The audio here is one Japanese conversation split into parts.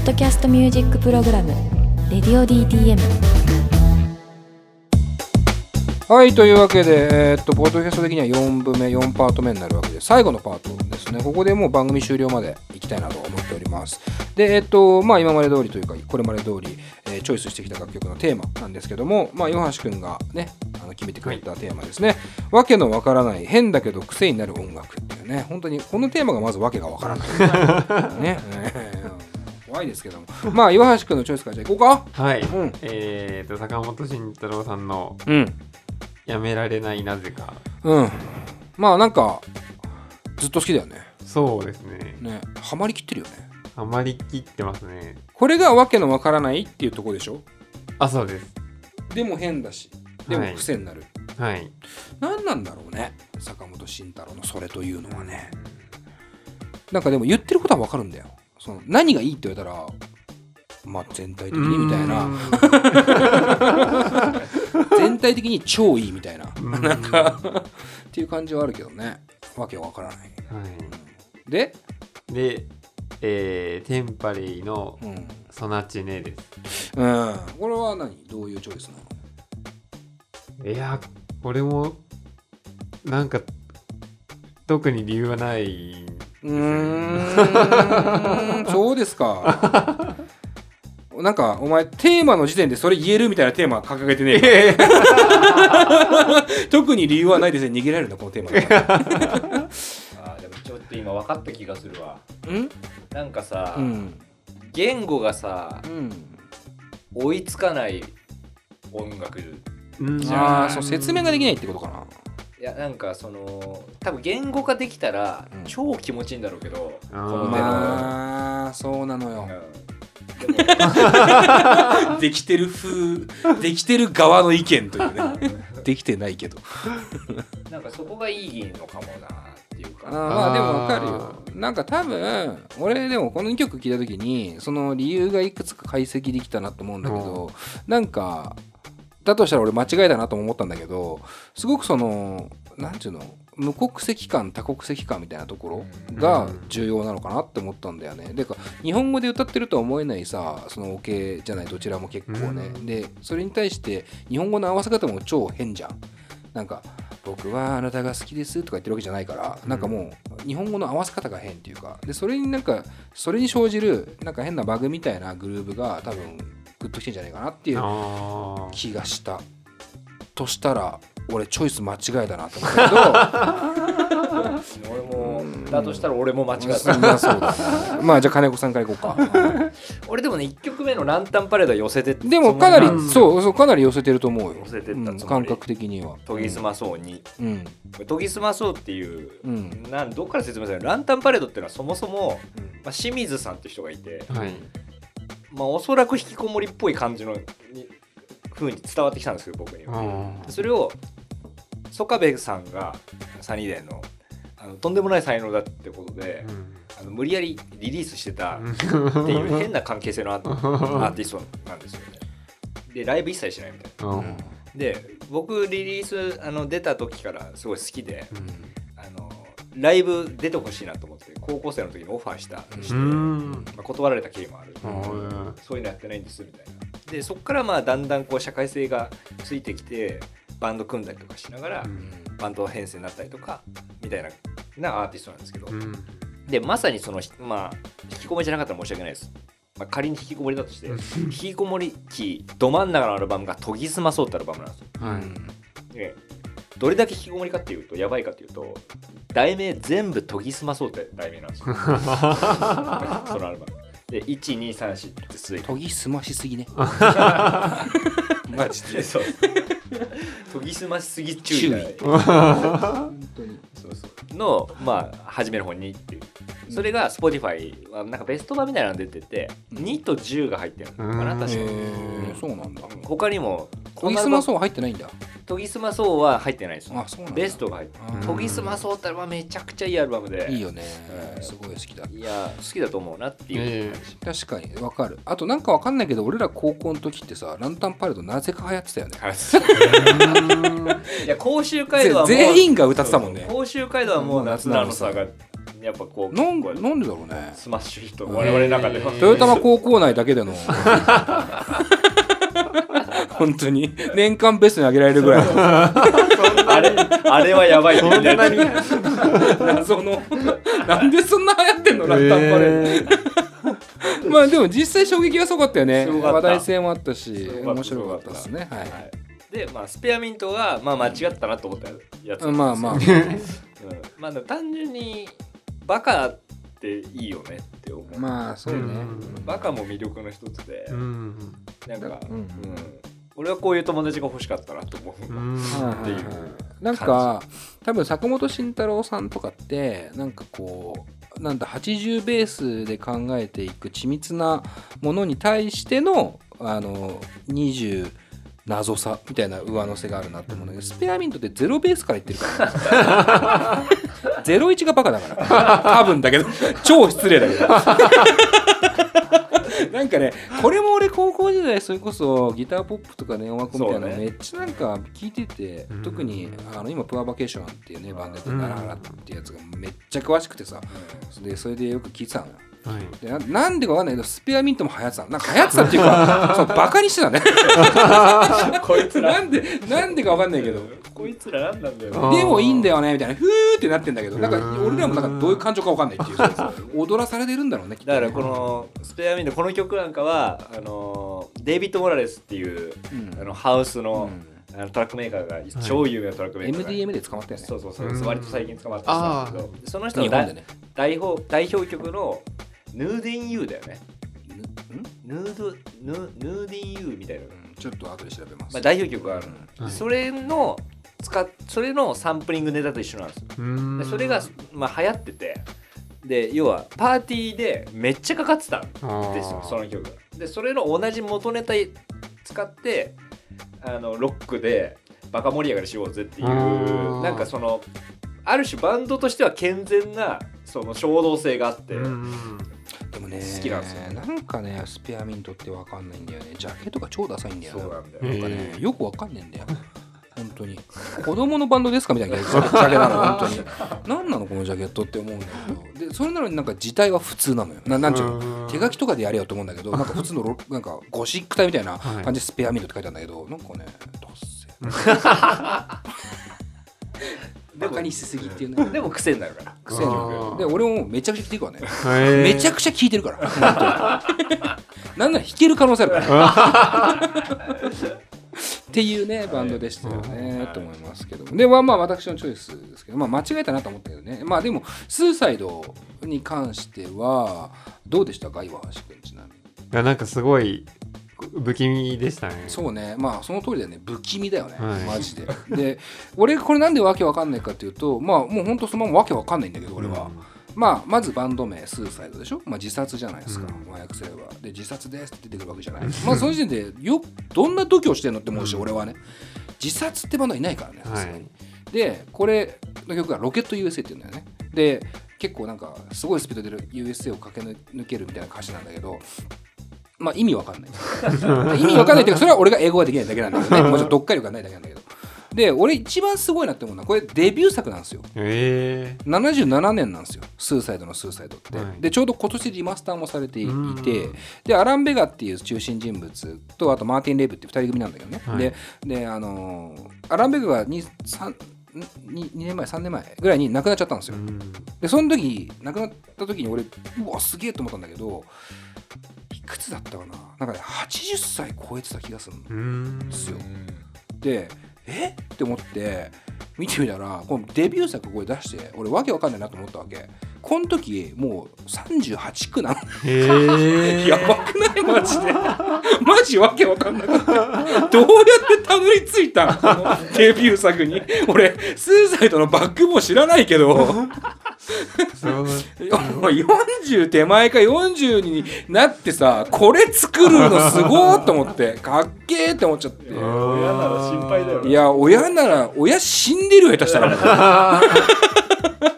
ッドキャストミュージックプログラム「レディオ DTM」はいというわけで、えーっとポッドキャスト的には4部目4パート目になるわけで最後のパートですね。ここでもう番組終了までいきたいなと思っております。でえーっとまあ今まで通りというかこれまで通り、えーチョイスしてきた楽曲のテーマなんですけどもまあ岩橋くんがねあの決めてくれたテーマですね、わけのわからない変だけど癖になる音楽っていうね本当にこのテーマがまずわけがわからない。ね。ね怖いですけども。まあ岩橋くんのチョイスからじゃあ行こうか。はい、うん。えーと坂本慎太郎さんのうん「やめられないなぜか。うん。まあなんかずっと好きだよね」そうですね。ね。ハマりきってるよね。ハマりきってますね。これがわけのわからないっていうとこでしょ？あそうです。でも変だし。でもはい癖になる、はい。何なんだろうね？坂本慎太郎のそれというのはね。なんかでも言ってることはわかるんだよその何がいいって言われたらまあ全体的にみたいな。全体的に超いいみたいな。うん。なんかっていう感じはあるけどね。わけわからない。はで、い。で、えーテンパレイのうん。ソナチネです。うん、これは何？どういうチョイスなの？いやこれもなんか特に理由はないうーん。そうですか。なんかお前テーマの時点でそれ言えるみたいなテーマ掲げてねえか。特に理由はないですね。逃げられるんだこのテーマあーでもちょっと今分かった気がするわ。うん？なんかさ、うん。言語がさうん。追いつかない音楽うん。ああそう説明ができないってことかないやなんかその多分言語化できたら、うん。超気持ちいいんだろうけどこの手の、まあそうなのよ。うん。でもできてる風できてる側の意見というね。できてないけど。なんかそこがいいのかもなっていうか。まあでもわかるよ。なんか多分俺でもこの2曲聴いた時にその理由がいくつか解析できたなと思うんだけどなんかだとしたら俺間違えたなとも思ったんだけどすごくそのなんていうの無国籍感多国籍感みたいなところが重要なのかなって思ったんだよね。でか日本語で歌ってるとは思えないさそのオ、ケじゃないどちらも結構ね。うんでそれに対して日本語の合わせ方も超変じゃん。なんか僕はあなたが好きですとか言ってるわけじゃないから、なんかもう日本語の合わせ方が変っていうかでそれになんかそれに生じるなんか変なバグみたいなグルーブが多分グッときてんじゃないかなっていう気がした。としたら俺チョイス間違えたなと思ったけど。俺もだとしたら俺も間違っそんたなそうだね。まあじゃあ金子さんからいこうか。俺でもね1曲目のランタンパレードは寄せてでもかなりそうそうかなり寄せてると思うよ。寄せてったつもり。うん感覚的には。研ぎ澄まそうに。うん。研ぎ澄まそうっていう、うん。なんどっから説明する？のランタンパレードっていうのはそもそも、まあ、清水さんっていう人がいて、はい。まあ、おそらく引きこもりっぽい感じのに風に伝わってきたんですけど僕には。あそれを曽我部さんがサニーデーのあのとんでもない才能だってことで、あの無理やりリリースしてた っていう変な関係性のアーティストなんですよね。でライブ一切しないみたいな。うん。で僕リリースあの出た時からすごい好きで、あのライブ出てほしいなと思って高校生の時にオファーしたして、うん。まあ、断られた経緯もある、うん。そういうのやってないんですみたいなでそこからまあだんだんこう社会性がついてきてバンド組んだりとかしながら、バンド編成になったりとかみたいななアーティストなんですけど、うん。でまさにそのひまあ引きこもりじゃなかったら申し訳ないです、まあ、仮に引きこもりだとして引きこもり期ど真ん中のアルバムが「研ぎ澄まそう」ってアルバムなんですよ。はい。でどれだけ引きこもりかっていうとやばいかっていうと題名全部研ぎ澄まそうって題名なんですよ。そのアルバムで1234って続い。て研ぎ澄ましすぎね。マジで。そう。研ぎ澄ましすぎ注意本当に。そうそう。のまあ初めの方にっていう。それが Spotify はなんかベスト版みたいなの出てて2と10が入ってるのかなうん確か。へえそうなんだ。他にも研ぎ澄まそうは入ってないんだ。研ぎ澄まそうは入ってないですあそうなんだ。ベストが入って研ぎ澄まそうってアルバムめちゃくちゃいいアルバムで。いいよね。うん。すごい好きだ。いや好きだと思うなっていう。感じ、確かにわかる。あとなんかわかんないけど俺ら高校の時ってさランタンパレードなぜか流行ってたよね。いや甲州街道はもうぜ全員が歌ってたもんね。甲州街道はもう夏なのさ。がやっぱこうなんなんでだろうね。スマッシュヒット我々の中では。へートヨタマ高校内だけでの 本当に。年間ベストに上げられるぐらい。のあれあれはやばい。ってそんなに。謎の。なんでそんな流行ってんのラッタンパレード。えまあでも実際衝撃はすごかったよね。話題性もあったし面白かったですね。はい、はい。でまあスペアミントがまあ間違ったなと思ったやつ。まあまあ。うん、まあ単純にバカっていいよねって思う、まあそうね、うん。バカも魅力の一つで、ーうん。なんか、ううんん俺はこういう友達が欲しかったなと思う、っていう。なんか多分坂本慎太郎さんとかってなんかこうなんだ80ベースで考えていく緻密なものに対してのあの20謎さみたいな上乗せがあるなと思うんだけどスペアミントってゼロベースからいってるから。ゼロ一がバカだから。多分だけど。超失礼だけど なんかねこれも俺高校時代それこそギターポップとかネオワコみたいなのめっちゃなんか聞いてて、うん。特にあの今プアバケーションっていうねバンドやってるうん奈良原ってやつがめっちゃ詳しくてさ。でそれでよく聞いてたのよはい。でななんでかわかんないけどスペアミントも流行ってたの。なんか流行ってたっていうか そうバカにしてたね。こいつら。なんでなんでかわかんないけど。こいつら何なんだよ。でもいいんだよねみたいな。ふーってなってんだけどなんかうん俺らもなんかどういう感情かわかんないっていう。踊らされてるんだろうねきっとね。だからこのスペアミントこの曲なんかはあのデイビッド・モラレスっていううん。あのハウスの,、うん。あのトラックメーカーが超有名なトラックメーカーが、 MDMA で捕まったよね。そうそうそう、うん割と最近捕まったんですけどその人の表代表曲の「 Needin' U」だよね。ヌードヌー Needin' U みたいな、うんちょっと後で調べます。まあ、代表曲があるの、はい。それの使っそれのサンプリングネタと一緒なんです。ようん。でそれが、まあ、流行ってて。で要はパーティーでめっちゃかかってたんですよその曲。がでそれの同じ元ネタ使ってあのロックでバカ盛り上がりしようぜっていうあー。なんかそのある種バンドとしては健全なその衝動性があって、うんね。好きなんですよなんかねスペアミントってわかんないんだよね。ジャケットが超ダサいんだよそうなんだよ、なんかねよくわかんねえんだよ。本当に。子供のバンドですかみたいな ジャケなの本当に。何なのこのジャケットって思うんだけど。でそれなのになんか字体は普通なのよ。ななんちゅうの手書きとかでやれよと思うんだけどなんか普通のロ なんかゴシック体みたいなはい。感じでスペアミントって書いてあるんだけどなんかねダッセバカにしすぎっていうねでも癖になるから。癖になるで俺もめちゃくちゃ聞いてるからねめちゃくちゃ聞いてるから。なんなら弾ける可能性あるから。っていうねバンドでしたよね、と思いますけどでまあまあ私のチョイスですけど。まあ間違えたなと思ったけどね。まあでもスーサイドに関してはどうでしたか？岩橋君ちなみに。いやなんかすごい不気味でしたね。そうね。まあその通りだよね。不気味だよね、はい。マジで。で俺これなんでわけわかんないかっていうとまあもうほんとそのままわけわかんないんだけど俺は、まあ、まずバンド名スーサイドでしょ、まあ、自殺じゃないですか、うん。和訳すればで自殺ですって出てくるわけじゃない。まあその時点でよどんな度胸してんのって思うし、うん。俺はね。自殺ってバンドはいないからねさすがに、はいでこれの曲がロケット USA っていうんだよね。で結構なんかすごいスピードで USA を駆け抜けるみたいな歌詞なんだけどまあ意味わかんない。意味わかんないっていうかそれは俺が英語ができないだけなんだけどね。もちろん読解力がないだけなんだけど。で俺一番すごいなって思うのはこれデビュー作なんですよ。え。え77年なんですよ。スーサイドのスーサイドって、はい。でちょうど今年リマスターもされていうん。てでアラン・ベガっていう中心人物とあとマーティン・レイブっていう2人組なんだけどね、はい。でであのーアラン・ベガが 2, 3 2, 年前3年前ぐらいに亡くなっちゃったんですよ、うん。でその時亡くなった時に俺うわすげえと思ったんだけどいくつだったかな？なんかね80歳超えてた気がするん。ですよ。でえ？って思って見てみたらこのデビュー作これ出して俺わけわかんないなと思ったわけこの時もう38区なの。やばくない？マジで。マジわけわかんなかった。どうやってたどり着いた？のこのデビュー作に。俺スーサイドのバックボーン知らないけど。そう40手前か40になってさこれ作るのすごーと思って。かっけーって思っちゃって。親なら心配だよいや親なら親死んでるよ下手したらもう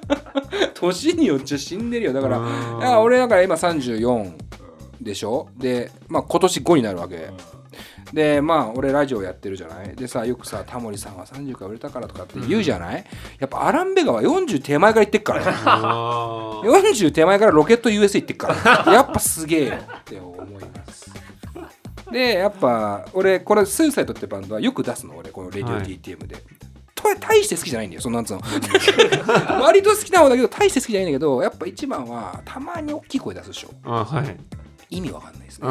年によっちゃ死んでるよ。だから俺だから今34でしょ？でまあ今年5になるわけ。でまあ俺ラジオやってるじゃない？でさよくさタモリさんは30から売れたからとかって言うじゃない、やっぱアラン・ベガは40手前から言ってっから。ねあ40 手前からロケット USA 行ってっから。やっぱすげえよって思います。でやっぱ俺これスーサイドってバンドはよく出すの俺この「レディオ DTM で」と大して好きじゃないんだよそんなんつうの。割と好きな方だけど大して好きじゃないんだけどやっぱ一番はたまに大きい声出すでしょ。あはい。意味わかんないですね。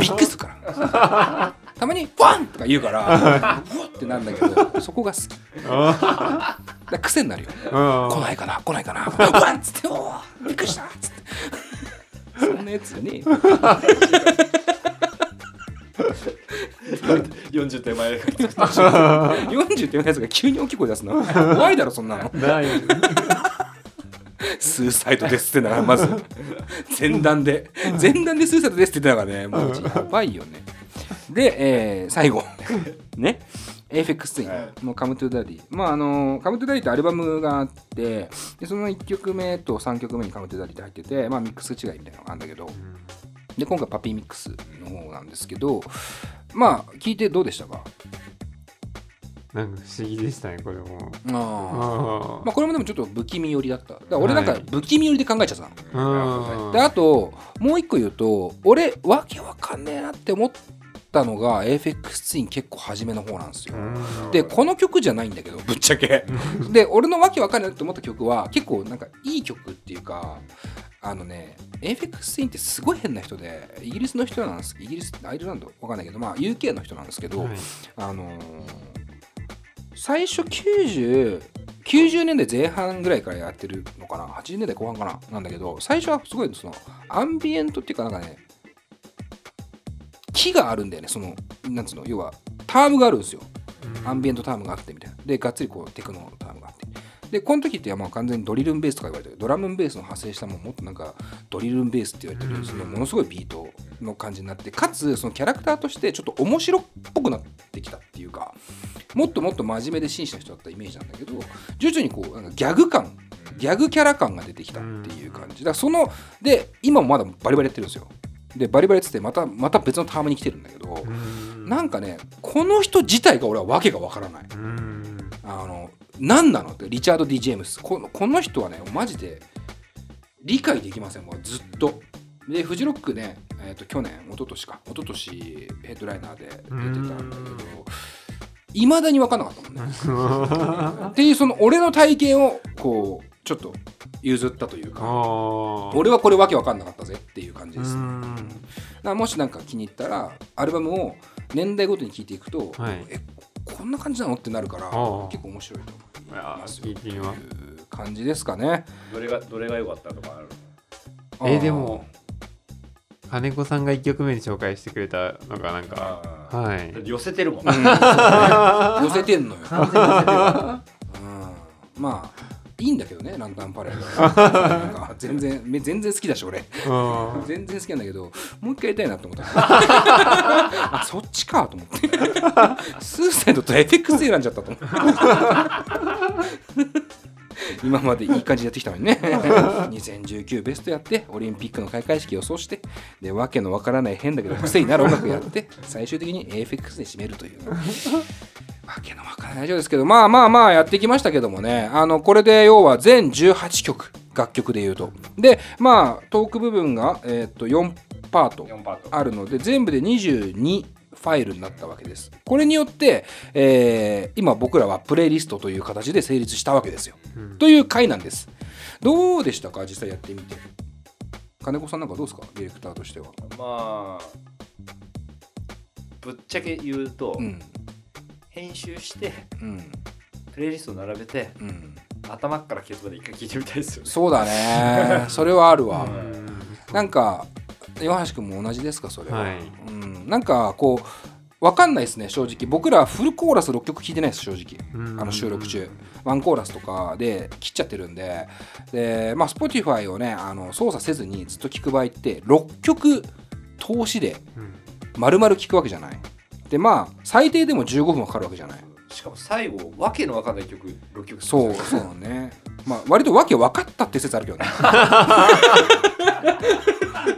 びっくりするから。たまに「ワン!」とか言うからうわってなんだけどそこが好き。だ癖になるよ。来ないかな来ないかな。ワンっつって「おーびっくりした!」っつって。そんなやつよね40手前。40手のやつが急に大きい声出すの？怖いだろそんなの。ないスーサイドですってならまず。前段で。前段でスーサイドですって言ってたからねもうやばいよね。で、えー最後。ね。 Aphex Twin。の「Come to Daddy。まああの Come to Daddy ってアルバムがあってでその1曲目と3曲目に Come to Daddy って入っててまあミックス違いみたいなのがあるんだけど。で今回パピーミックスの方なんですけどまあ聞いてどうでしたか？なんか不思議でしたねこれも。あー。あまあこれもでもちょっと不気味寄りだった。だから俺なんかはい不気味寄りで考えちゃったの、あであともう一個言うと俺わけわかんねえなって思ったのが AFX ツイン結構初めの方なんですよ、でこの曲じゃないんだけどぶっちゃけ。で俺のわけわかんないなって思った曲は結構なんかいい曲っていうかあのね AFX ツインってすごい変な人でイギリスの人なんですイギリスアイルランドわかんないけどまあ UK の人なんですけど、はい。あのー最初90 90年代前半ぐらいからやってるのかな80年代後半かななんだけど最初はすごいそのアンビエントっていうかなんかね木があるんだよねそのなんつうの要はタームがあるんですよ。アンビエントタームがあってみたいな。でがっつりこうテクノタームがあってでこの時ってまあ完全にドリルンベースとか言われてる。ドラムンベースの派生したもんもっとなんかドリルンベースって言われてるそのものすごいビートの感じになってかつそのキャラクターとしてちょっと面白っぽくなってきたっていうかもっともっと真面目で真摯な人だったイメージなんだけど徐々にこうなんかギャグ感ギャグキャラ感が出てきたっていう感じ。だからそので今もまだバリバリやってるんですよ。でバリバリやっててまたまた別のタームに来てるんだけどなんかねこの人自体が俺は訳がわからない。あの何なのってリチャード・ディ・ジェームス。このこの人はねマジで理解できませんもうずっと。でフジロックね、えー、と去年一昨年か。一昨年ヘッドライナーで出てたんだけどいまだに分かんなかったもんね。っていうその俺の体験をこうちょっと譲ったというか俺はこれわけわかんなかったぜっていう感じです、ね、もしなんか気に入ったらアルバムを年代ごとに聴いていくと、はい。えこんな感じなの？ってなるから結構面白いと思います。よ聞いう感じですかねどれがどれが良かったとかあるえーでも金子さんが1曲目に紹介してくれたのがなんかあはい。ー寄せてるもん、うん。ね寄せてんのよ、うん、まあいいんだけどねランタンパレー。ドなんか全然め全然好きだし俺。うん。全然好きなんだけどもう一回やりたいなと思った。あそっちかと思って。スーサイドと FX 選んじゃったと思って今までいい感じでやってきたのにね。2019ベストやってオリンピックの開会式予想してでわけのわからない変だけど癖になる音楽やって最終的に AFX で締めるというわけのわからない以上ですけどまあまあまあやってきましたけどもね。あのこれで要は全18曲楽曲で言うと。でまあトーク部分が、えー、と4パート4パート。あるので全部で22ファイルになったわけです。これによって、えー今僕らはプレイリストという形で成立したわけですよ、うん。という回なんです。どうでしたか？実際やってみて。金子さんなんかどうですか？ディレクターとしては。まあぶっちゃけ言うと、うん編集してうん。プレイリスト並べてうん。頭からケツまで一回聞いてみたいですよね。そうだね。それはあるわ、うん。なんか岩橋君も同じですかそれは、はい。うん、なんかこう分かんないですね正直。僕らフルコーラス6曲聴いてないです正直。うん。あの収録中。ワンコーラスとかで切っちゃってるんで。でまあ Spotify をねあの操作せずにずっと聴く場合って6曲通しでうん。丸々聴くわけじゃないでまあ最低でも15分はかかるわけじゃない。しかも最後わけのわかんない曲6曲。そうそうね。まあ割とわけ分かったって説あるけどね。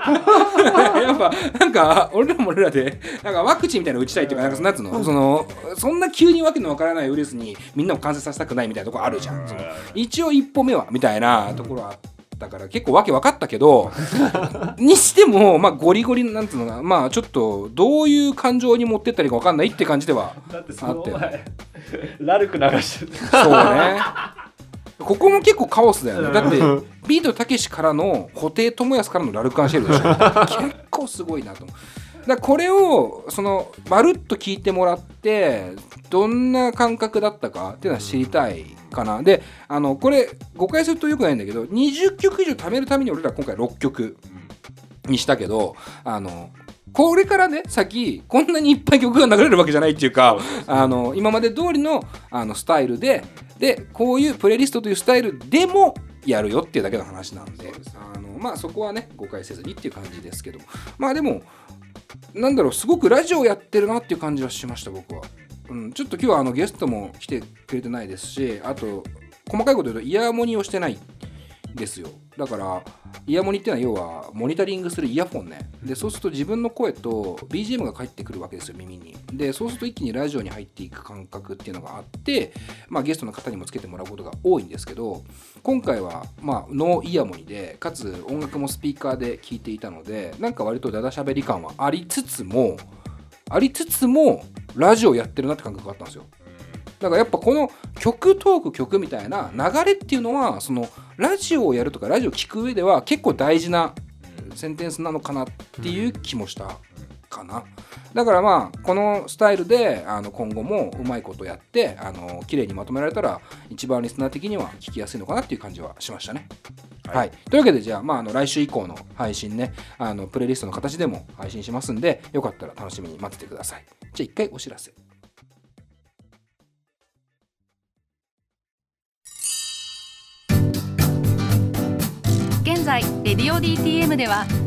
やっぱなんか俺らも俺らでなんかワクチンみたいなの打ちたいっていうかなんかなんつうのそのそんな急にわけのわからないウイルスにみんなを感染させたくないみたいなところあるじゃん。一応一歩目はみたいなところあったから結構わけ分かったけど にしてもまあゴリゴリなんつうのかな。まあちょっとどういう感情に持ってったらいいか分かんないって感じではだってそのあったよ前ラルク流してるそうね。ここも結構カオスだよね。だってビートたけしからの布袋寅泰からのラルク・アンシェルでしょ 結構すごいなと。思うだこれをそのまるっと聞いてもらってどんな感覚だったかっていうのは知りたいかな。であのこれ誤解するとよくないんだけど20曲以上貯めるために俺ら今回6曲にしたけどあのこれからね先こんなにいっぱい曲が流れるわけじゃないっていうかあの今まで通りのあのスタイルででこういうプレイリストというスタイルでもやるよっていうだけの話なんであのまあそこはね誤解せずにっていう感じですけど。まあでもなんだろうすごくラジオやってるなっていう感じはしました僕は、うん、ちょっと今日はあのゲストも来てくれてないですしあと細かいこと言うとイヤモニをしてないですよ。だからイヤモニっていうのは要はモニタリングするイヤフォンね。でそうすると自分の声と BGM が返ってくるわけですよ耳に。でそうすると一気にラジオに入っていく感覚っていうのがあって、まあ、ゲストの方にもつけてもらうことが多いんですけど今回はまあノーイヤモニでかつ音楽もスピーカーで聴いていたのでなんか割とダダしゃべり感はありつつもありつつもラジオやってるなって感覚があったんですよ。だからやっぱこの曲トーク曲みたいな流れっていうのはそのラジオをやるとかラジオを聴く上では結構大事なセンテンスなのかなっていう気もした。かな。だからまあこのスタイルであの今後もうまいことやってあの綺麗にまとめられたら一番リスナー的には聞きやすいのかなっていう感じはしましたね。はい、というわけでじゃあ,、まあ、あの来週以降の配信ねあのプレイリストの形でも配信しますんでよかったら楽しみに待っててください。じゃあ一回お知らせ。現在レディオ DTM では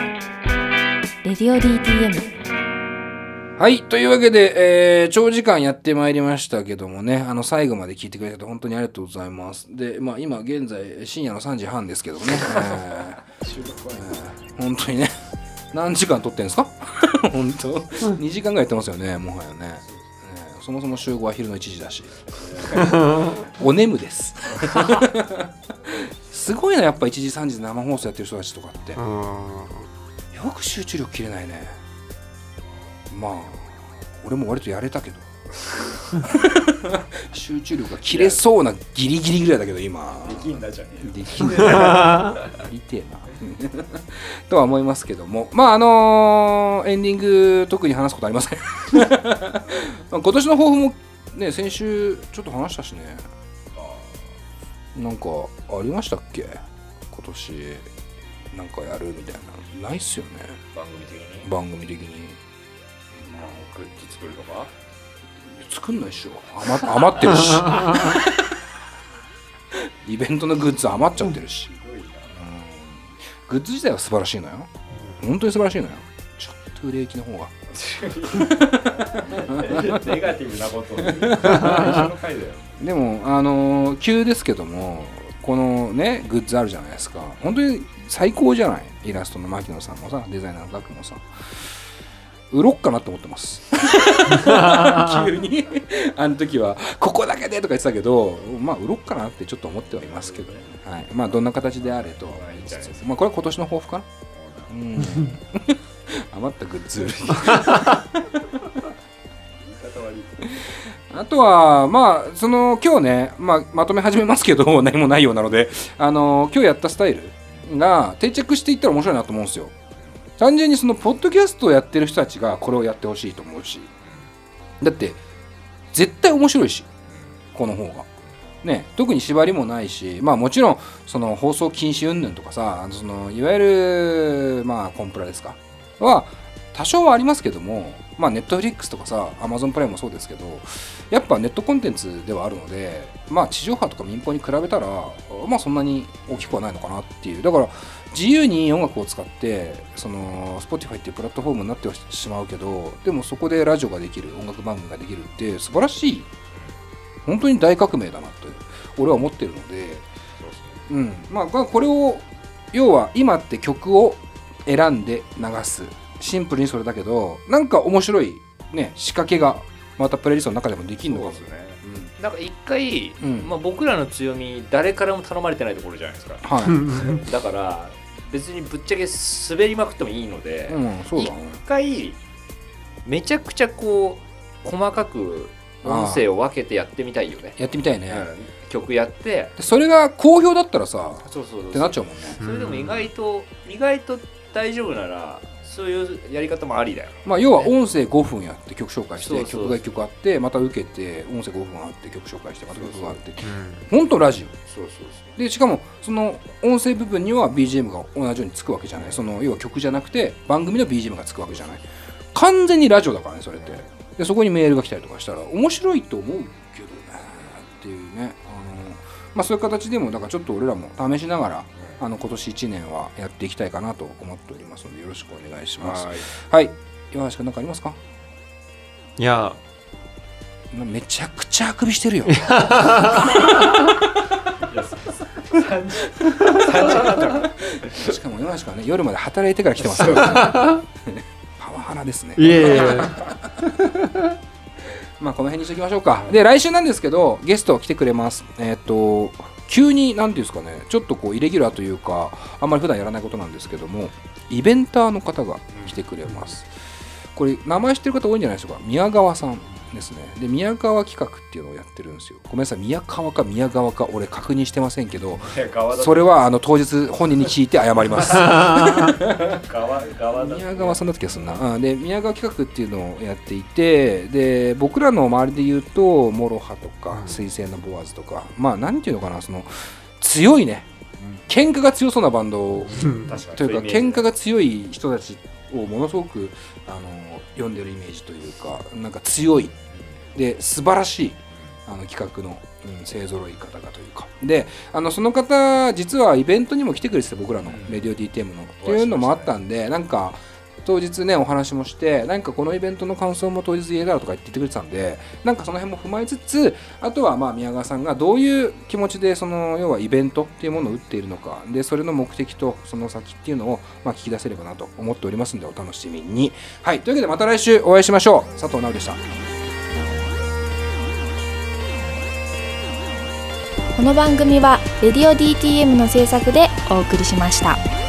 「レディオ DTM」はい。というわけで、えー長時間やってまいりましたけどもね、あの、最後まで聞いてくれて本当にありがとうございます。で、まあ、今現在、深夜の3時半ですけどもね、えーえー本当にね、何時間撮ってんですか？本当 ?2 時間ぐらいやってますよね、もはやね。えーそもそも集合は昼の1時だし。お眠です。すごいな、やっぱ1時、3時で生放送やってる人たちとかって。うんよく集中力切れないね。まあ俺も割とやれたけど。集中力が切れそうなギリギリぐらいだけど今。できんだじゃねえよ。できんな。いやりてえな。とは思いますけども。まああのーエンディング特に話すことありません。今年の抱負もね先週ちょっと話したしね。なんかありましたっけ？今年なんかやるみたいなないっすよね。番組的に？番組的に。まあグッズ作るとか？作んないっしょ。余余ってるし。イベントのグッズ余っちゃってるし、すごいな。グッズ自体は素晴らしいのよ。本当に素晴らしいのよ。ちょっと売れ行きの方が。ネガティブなこと でもあのー急ですけどもこのねグッズあるじゃないですか。本当に最高じゃない？イラストの牧野さんもさデザイナーのガクもさ売ろっかなと思ってます。急に？あの時はここだけでとか言ってたけどまあ売ろっかなってちょっと思ってはいますけど、はい、まあどんな形であれとまあこれは今年の抱負かな。うん。余ったグッズあとは、まあ、その今日ね、まあ、まとめ始めますけど、何もないようなので、あの今日やったスタイルが定着していったら面白いなと思うんですよ。単純にそのポッドキャストをやってる人たちがこれをやってほしいと思うし、だって、絶対面白いし、この方が。ね、特に縛りもないし、まあもちろん、その放送禁止云々とかさ、そのいわゆる、まあコンプラですか、は、多少はありますけどもまあネットフリックスとかさアマゾンプライムもそうですけどやっぱネットコンテンツではあるのでまあ地上波とか民放に比べたらまあそんなに大きくはないのかなっていう。だから自由に音楽を使ってその Spotify っていうプラットフォームになってはしまうけどでもそこでラジオができる音楽番組ができるって素晴らしい本当に大革命だなと俺は思ってるので、うん。まあ、これを要は今って曲を選んで流すシンプルにそれだけどなんか面白い、ね、仕掛けがまたプレイリストの中でもできるのかも。ね、うん、なんか一回、うん、まあ、僕らの強み誰からも頼まれてないところじゃないですか、はい、だから別にぶっちゃけ滑りまくってもいいので、うん、一、ね、回めちゃくちゃこう細かく音声を分けてやってみたいよね。やってみたいね、うん、曲やって。それが好評だったらさそうそう。ってなっちゃうもんね。それでも意外と、意外と大丈夫ならそういうやり方もありだよ、まあ、要は音声5分やって曲紹介して曲が1曲あってまた受けて音声5分あって曲紹介してまた曲があって。本当ラジオ。そうそうそう。でしかもその音声部分には BGM が同じようにつくわけじゃない。その要は曲じゃなくて番組の BGM がつくわけじゃない。完全にラジオだからねそれって。でそこにメールが来たりとかしたら面白いと思うけどねっていうね。あの、まあ、そういう形でもだからちょっと俺らも試しながらあの今年1年はやっていきたいかなと思っておりますのでよろしくお願いします。はい。岩橋君何かありますか？いや。めちゃくちゃあくびしてるよ。しかも岩橋君はね夜まで働いてから来てますから。パワハラですね。いえいえまあこの辺にしておきましょうか。で来週なんですけどゲスト来てくれます。えっ、ー、と急に何ていうんですかねちょっとこうイレギュラーというかあんまり普段やらないことなんですけどもイベンターの方が来てくれます、これ名前知ってる方多いんじゃないでしょうか？宮川さんですね。で宮川企画っていうのをやってるんですよ。ごめんなさい。宮川か宮川か俺確認してませんけどそれはあの当日本人に聞いて謝ります。宮川さんだった気がするな、で宮川企画っていうのをやっていてで僕らの周りで言うとモロハとか水星のボアーズとかまあ何ていうのかなその強いね。喧嘩が強そうなバンドというか喧嘩が強い人たちをものすごくあの呼んでるイメージというかなんか強い。で素晴らしいあの企画の、うん、勢ぞろい方がというか。であのその方実はイベントにも来てくれてて僕らの「レディオ DTM の」っていうのもあったんでなんか当日ねお話もしてなんかこのイベントの感想も当日言えたらとか言ってくれてたんでなんかその辺も踏まえつつあとはまあ宮川さんがどういう気持ちでその要はイベントっていうものを打っているのかでそれの目的とその先っていうのをまあ聞き出せればなと思っておりますのでお楽しみに。はいというわけでまた来週お会いしましょう。佐藤直でした。この番組は「レディオ DTM」の制作でお送りしました。